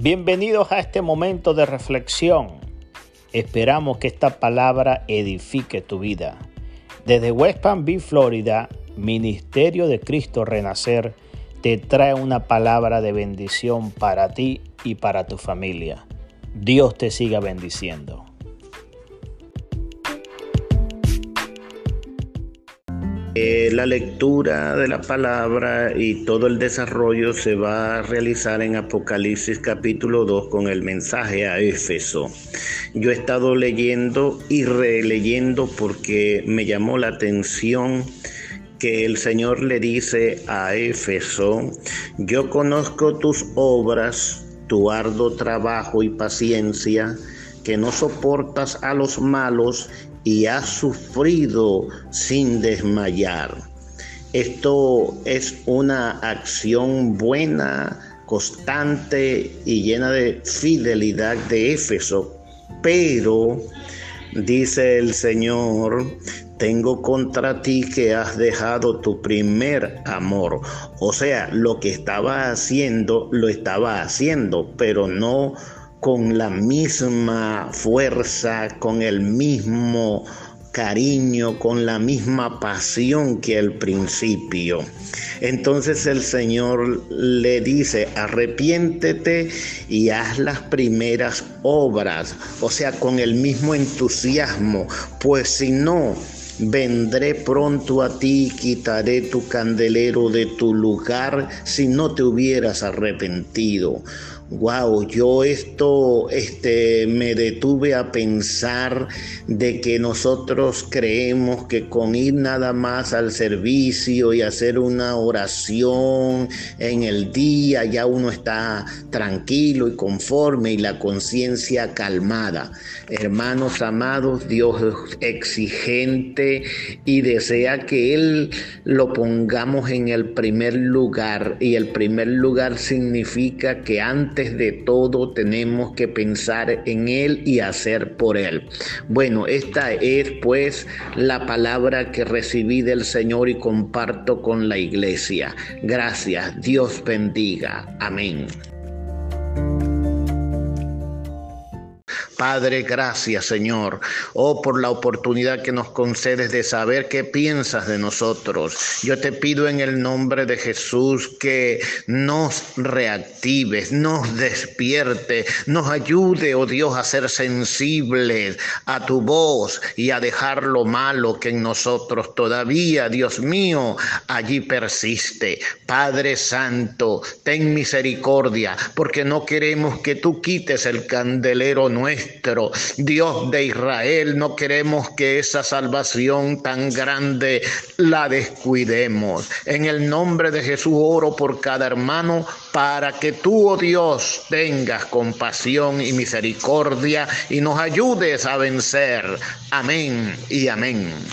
Bienvenidos a este momento de reflexión. Esperamos que esta palabra edifique tu vida. Desde West Palm Beach, Florida, Ministerio de Cristo Renacer te trae una palabra de bendición para ti y para tu familia. Dios te siga bendiciendo. Eh, la lectura de la palabra y todo el desarrollo se va a realizar en Apocalipsis capítulo 2 con el mensaje a Éfeso. Yo he estado leyendo y releyendo porque me llamó la atención que el Señor le dice a Éfeso, yo conozco tus obras, tu arduo trabajo y paciencia, que no soportas a los malos y has sufrido sin desmayar. Esto es una acción buena, constante y llena de fidelidad de Éfeso, pero dice el Señor, tengo contra ti que has dejado tu primer amor. O sea, lo que estaba haciendo, lo estaba haciendo, pero no con la misma fuerza, con el mismo cariño, con la misma pasión que al principio. Entonces el Señor le dice, arrepiéntete y haz las primeras obras, o sea, con el mismo entusiasmo, pues si no, vendré pronto a ti y quitaré tu candelero de tu lugar si no te hubieras arrepentido. Wow, yo esto este, me detuve a pensar de que nosotros creemos que con ir nada más al servicio y hacer una oración en el día ya uno está tranquilo y conforme y la conciencia calmada. Hermanos amados, Dios es exigente y desea que Él lo pongamos en el primer lugar y el primer lugar significa que antes de todo tenemos que pensar en Él y hacer por Él. Bueno, esta es pues la palabra que recibí del Señor y comparto con la iglesia. Gracias, Dios bendiga. Amén. Padre, gracias Señor, oh por la oportunidad que nos concedes de saber qué piensas de nosotros. Yo te pido en el nombre de Jesús que nos reactives, nos despierte, nos ayude, oh Dios, a ser sensibles a tu voz y a dejar lo malo que en nosotros todavía, Dios mío, allí persiste. Padre Santo, ten misericordia, porque no queremos que tú quites el candelero Dios de Israel, no queremos que esa salvación tan grande la descuidemos. En el nombre de Jesús oro por cada hermano para que tú, oh Dios, tengas compasión y misericordia y nos ayudes a vencer. Amén y amén.